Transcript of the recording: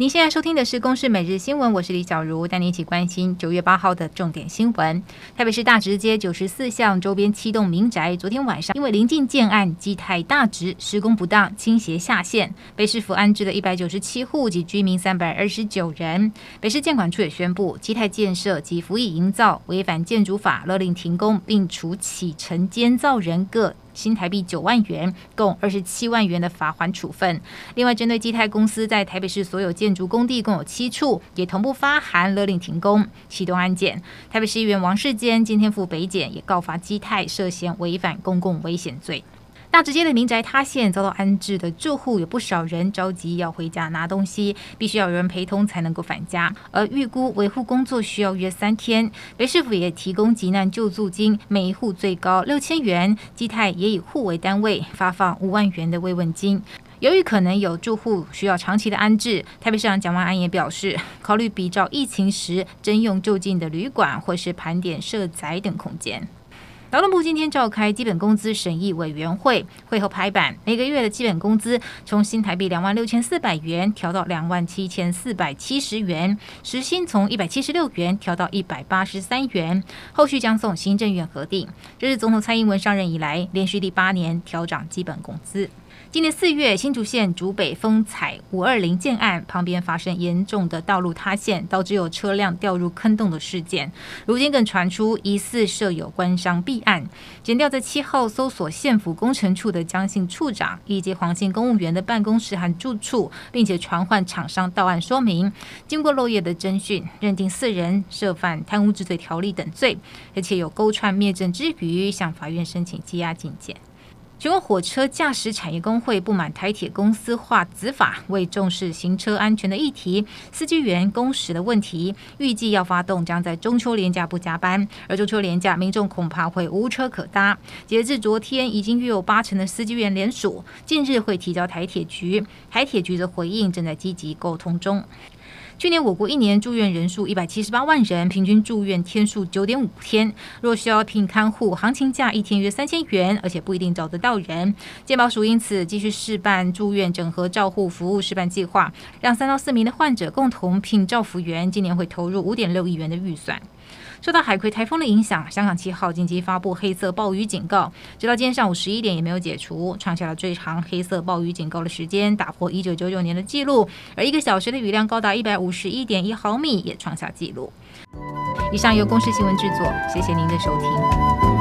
您现在收听的是《公视每日新闻》，我是李小茹，带您一起关心九月八号的重点新闻。台北市大直街九十四巷周边七栋民宅，昨天晚上因为临近建案，基泰大直施工不当倾斜下陷，被市府安置了一百九十七户及居民三百二十九人。北市建管处也宣布，基泰建设及辅以营造违反建筑法，勒令停工，并处启承监造人各。新台币九万元，共二十七万元的罚款处分。另外，针对基泰公司在台北市所有建筑工地共有七处，也同步发函勒令停工，启动安检。台北市议员王世坚今天赴北检，也告发基泰涉嫌违反公共危险罪。大直街的民宅塌陷，遭到安置的住户有不少人着急要回家拿东西，必须要有人陪同才能够返家。而预估维护工作需要约三天。北市府也提供急难救助金，每一户最高六千元。基泰也以户为单位发放五万元的慰问金。由于可能有住户需要长期的安置，台北市长蒋万安也表示，考虑比照疫情时征用就近的旅馆，或是盘点社宅等空间。劳动部今天召开基本工资审议委员会，会后拍板，每个月的基本工资从新台币两万六千四百元调到两万七千四百七十元，时薪从一百七十六元调到一百八十三元，后续将送行政院核定。这是总统蔡英文上任以来连续第八年调涨基本工资。今年四月，新竹县竹北丰采五二零建案旁边发生严重的道路塌陷，导致有车辆掉入坑洞的事件。如今更传出疑似设有官商弊案。检调在七号搜索县府工程处的江姓处长以及黄姓公务员的办公室和住处，并且传唤厂商到案说明。经过漏夜的侦讯，认定四人涉犯贪污治罪条例等罪，而且有勾串灭证之余，向法院申请羁押禁见。全国火车驾驶产业工会不满台铁公司化子法，未重视行车安全的议题，司机员工时的问题，预计要发动，将在中秋连假不加班，而中秋连假民众恐怕会无车可搭。截至昨天，已经约有八成的司机员联署，近日会提交台铁局，台铁局的回应正在积极沟通中。去年我国一年住院人数一百七十八万人，平均住院天数九点五天。若需要聘看护，行情价一天约三千元，而且不一定找得到人。健保署因此继续试办住院整合照护服务示范计划，让三到四名的患者共同聘照服员，今年会投入五点六亿元的预算。受到海葵台风的影响，香港七号紧急发布黑色暴雨警告，直到今天上午十一点也没有解除，创下了最长黑色暴雨警告的时间，打破一九九九年的记录，而一个小时的雨量高达一百五十一点一毫米，也创下纪录。以上由公司新闻制作，谢谢您的收听。